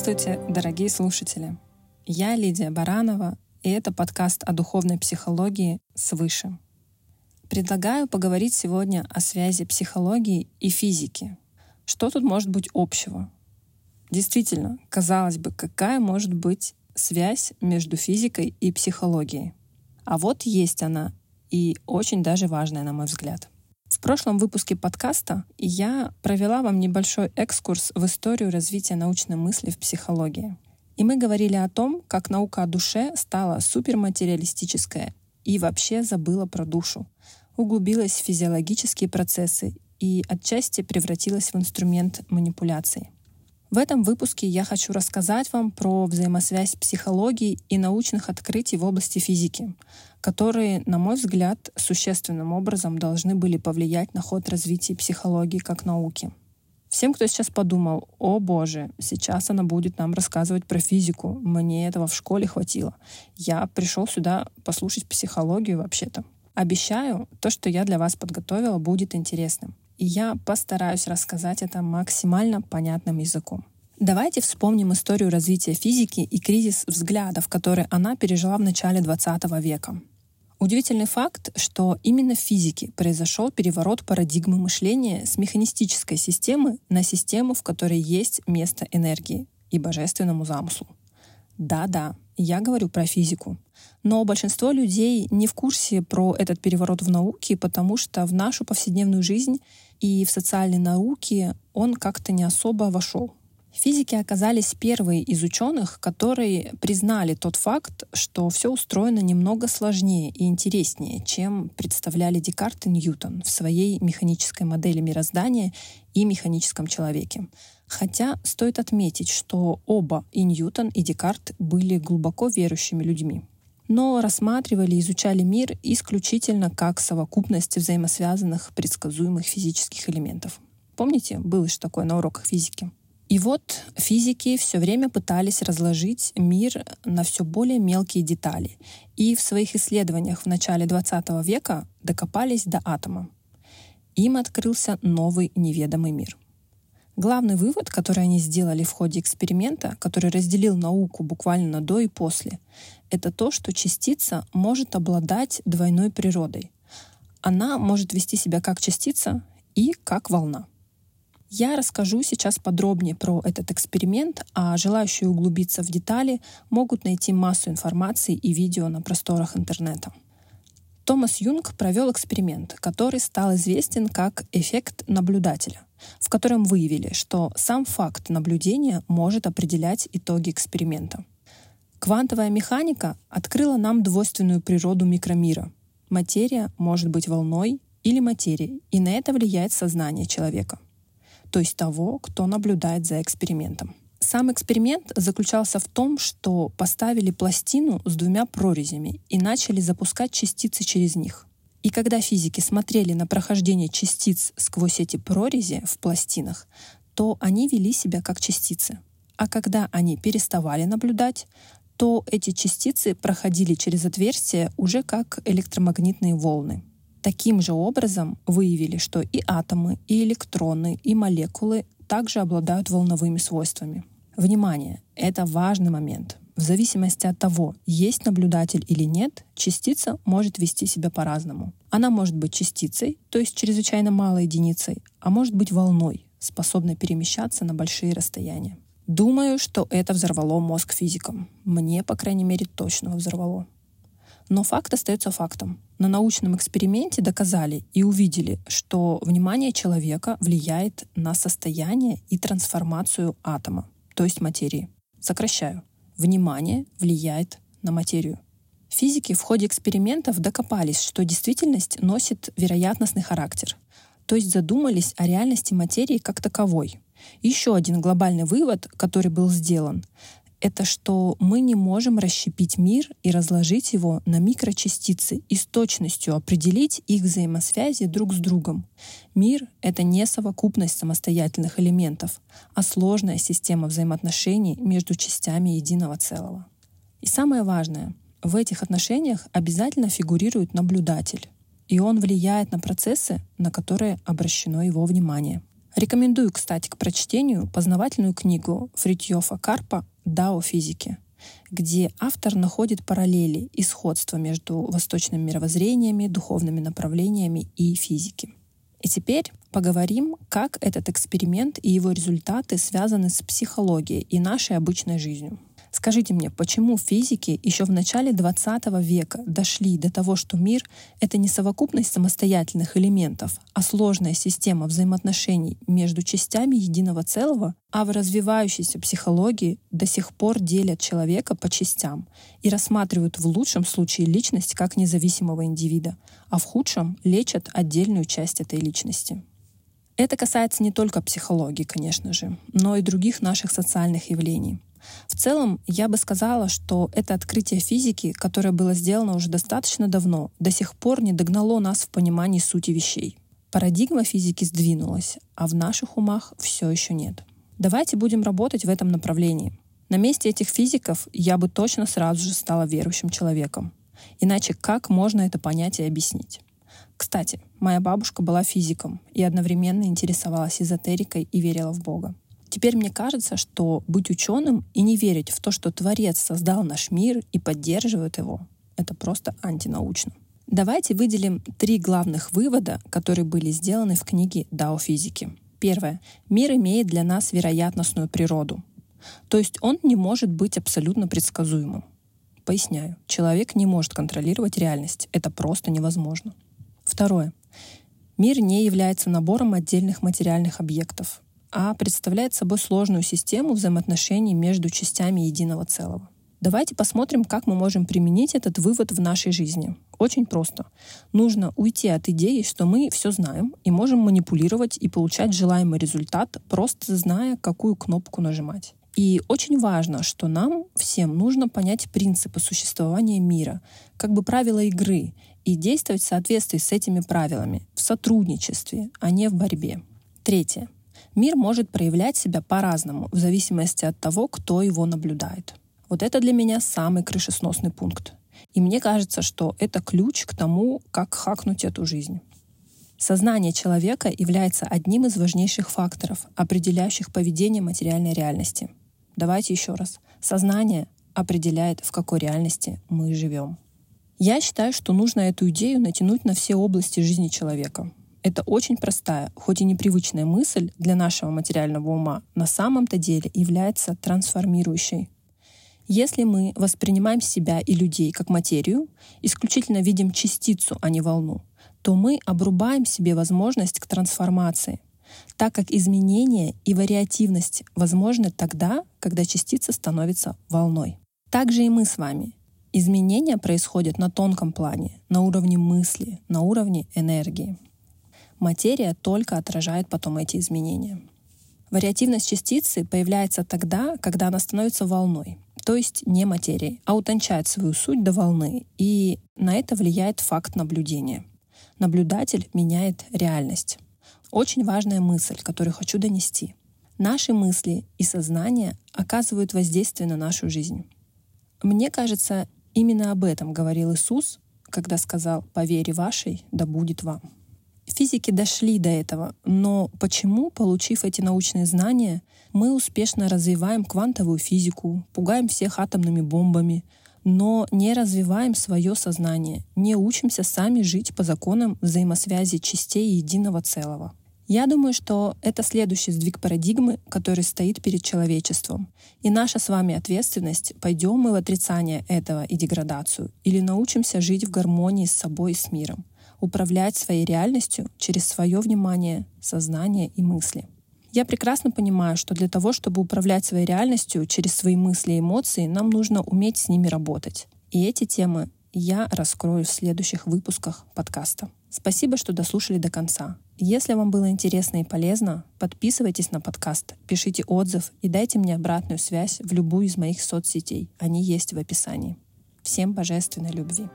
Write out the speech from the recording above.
Здравствуйте, дорогие слушатели! Я Лидия Баранова, и это подкаст о духовной психологии «Свыше». Предлагаю поговорить сегодня о связи психологии и физики. Что тут может быть общего? Действительно, казалось бы, какая может быть связь между физикой и психологией? А вот есть она, и очень даже важная, на мой взгляд — в прошлом выпуске подкаста я провела вам небольшой экскурс в историю развития научной мысли в психологии. И мы говорили о том, как наука о душе стала суперматериалистическая и вообще забыла про душу, углубилась в физиологические процессы и отчасти превратилась в инструмент манипуляции. В этом выпуске я хочу рассказать вам про взаимосвязь психологии и научных открытий в области физики, которые, на мой взгляд, существенным образом должны были повлиять на ход развития психологии как науки. Всем, кто сейчас подумал, о боже, сейчас она будет нам рассказывать про физику, мне этого в школе хватило. Я пришел сюда послушать психологию вообще-то. Обещаю, то, что я для вас подготовила, будет интересным и я постараюсь рассказать это максимально понятным языком. Давайте вспомним историю развития физики и кризис взглядов, который она пережила в начале 20 века. Удивительный факт, что именно в физике произошел переворот парадигмы мышления с механистической системы на систему, в которой есть место энергии и божественному замыслу. Да-да, я говорю про физику. Но большинство людей не в курсе про этот переворот в науке, потому что в нашу повседневную жизнь и в социальной науке он как-то не особо вошел. Физики оказались первые из ученых, которые признали тот факт, что все устроено немного сложнее и интереснее, чем представляли Декарт и Ньютон в своей механической модели мироздания и механическом человеке. Хотя стоит отметить, что оба, и Ньютон, и Декарт, были глубоко верующими людьми но рассматривали и изучали мир исключительно как совокупность взаимосвязанных предсказуемых физических элементов. Помните, было же такое на уроках физики? И вот физики все время пытались разложить мир на все более мелкие детали. И в своих исследованиях в начале 20 века докопались до атома. Им открылся новый неведомый мир — Главный вывод, который они сделали в ходе эксперимента, который разделил науку буквально до и после, это то, что частица может обладать двойной природой. Она может вести себя как частица и как волна. Я расскажу сейчас подробнее про этот эксперимент, а желающие углубиться в детали могут найти массу информации и видео на просторах интернета. Томас Юнг провел эксперимент, который стал известен как эффект наблюдателя в котором выявили, что сам факт наблюдения может определять итоги эксперимента. Квантовая механика открыла нам двойственную природу микромира. Материя может быть волной или материей, и на это влияет сознание человека, то есть того, кто наблюдает за экспериментом. Сам эксперимент заключался в том, что поставили пластину с двумя прорезями и начали запускать частицы через них. И когда физики смотрели на прохождение частиц сквозь эти прорези в пластинах, то они вели себя как частицы. А когда они переставали наблюдать, то эти частицы проходили через отверстия уже как электромагнитные волны. Таким же образом выявили, что и атомы, и электроны, и молекулы также обладают волновыми свойствами. Внимание! Это важный момент. В зависимости от того, есть наблюдатель или нет, частица может вести себя по-разному. Она может быть частицей, то есть чрезвычайно малой единицей, а может быть волной, способной перемещаться на большие расстояния. Думаю, что это взорвало мозг физикам. Мне, по крайней мере, точно взорвало. Но факт остается фактом. На научном эксперименте доказали и увидели, что внимание человека влияет на состояние и трансформацию атома, то есть материи. Сокращаю внимание влияет на материю. Физики в ходе экспериментов докопались, что действительность носит вероятностный характер, то есть задумались о реальности материи как таковой. Еще один глобальный вывод, который был сделан, это что мы не можем расщепить мир и разложить его на микрочастицы и с точностью определить их взаимосвязи друг с другом. Мир — это не совокупность самостоятельных элементов, а сложная система взаимоотношений между частями единого целого. И самое важное, в этих отношениях обязательно фигурирует наблюдатель, и он влияет на процессы, на которые обращено его внимание. Рекомендую, кстати, к прочтению познавательную книгу Фритьёфа Карпа «Дао физики», где автор находит параллели и сходства между восточными мировоззрениями, духовными направлениями и физики. И теперь поговорим, как этот эксперимент и его результаты связаны с психологией и нашей обычной жизнью. Скажите мне, почему физики еще в начале 20 века дошли до того, что мир — это не совокупность самостоятельных элементов, а сложная система взаимоотношений между частями единого целого, а в развивающейся психологии до сих пор делят человека по частям и рассматривают в лучшем случае личность как независимого индивида, а в худшем лечат отдельную часть этой личности. Это касается не только психологии, конечно же, но и других наших социальных явлений. В целом, я бы сказала, что это открытие физики, которое было сделано уже достаточно давно, до сих пор не догнало нас в понимании сути вещей. Парадигма физики сдвинулась, а в наших умах все еще нет. Давайте будем работать в этом направлении. На месте этих физиков я бы точно сразу же стала верующим человеком. Иначе как можно это понять и объяснить? Кстати, моя бабушка была физиком и одновременно интересовалась эзотерикой и верила в Бога. Теперь мне кажется, что быть ученым и не верить в то, что Творец создал наш мир и поддерживает его, это просто антинаучно. Давайте выделим три главных вывода, которые были сделаны в книге «Дао физики». Первое. Мир имеет для нас вероятностную природу. То есть он не может быть абсолютно предсказуемым. Поясняю. Человек не может контролировать реальность. Это просто невозможно. Второе. Мир не является набором отдельных материальных объектов а представляет собой сложную систему взаимоотношений между частями единого целого. Давайте посмотрим, как мы можем применить этот вывод в нашей жизни. Очень просто. Нужно уйти от идеи, что мы все знаем и можем манипулировать и получать желаемый результат, просто зная, какую кнопку нажимать. И очень важно, что нам всем нужно понять принципы существования мира, как бы правила игры, и действовать в соответствии с этими правилами, в сотрудничестве, а не в борьбе. Третье. Мир может проявлять себя по-разному, в зависимости от того, кто его наблюдает. Вот это для меня самый крышесносный пункт. И мне кажется, что это ключ к тому, как хакнуть эту жизнь. Сознание человека является одним из важнейших факторов, определяющих поведение материальной реальности. Давайте еще раз. Сознание определяет, в какой реальности мы живем. Я считаю, что нужно эту идею натянуть на все области жизни человека. Это очень простая, хоть и непривычная мысль для нашего материального ума на самом-то деле является трансформирующей. Если мы воспринимаем себя и людей как материю, исключительно видим частицу, а не волну, то мы обрубаем себе возможность к трансформации, так как изменение и вариативность возможны тогда, когда частица становится волной. Также и мы с вами. Изменения происходят на тонком плане, на уровне мысли, на уровне энергии материя только отражает потом эти изменения. Вариативность частицы появляется тогда, когда она становится волной, то есть не материей, а утончает свою суть до волны, и на это влияет факт наблюдения. Наблюдатель меняет реальность. Очень важная мысль, которую хочу донести. Наши мысли и сознание оказывают воздействие на нашу жизнь. Мне кажется, именно об этом говорил Иисус, когда сказал «По вере вашей да будет вам». Физики дошли до этого, но почему, получив эти научные знания, мы успешно развиваем квантовую физику, пугаем всех атомными бомбами, но не развиваем свое сознание, не учимся сами жить по законам взаимосвязи частей единого целого. Я думаю, что это следующий сдвиг парадигмы, который стоит перед человечеством. И наша с вами ответственность, пойдем мы в отрицание этого и деградацию, или научимся жить в гармонии с собой и с миром управлять своей реальностью через свое внимание, сознание и мысли. Я прекрасно понимаю, что для того, чтобы управлять своей реальностью через свои мысли и эмоции, нам нужно уметь с ними работать. И эти темы я раскрою в следующих выпусках подкаста. Спасибо, что дослушали до конца. Если вам было интересно и полезно, подписывайтесь на подкаст, пишите отзыв и дайте мне обратную связь в любую из моих соцсетей. Они есть в описании. Всем божественной любви.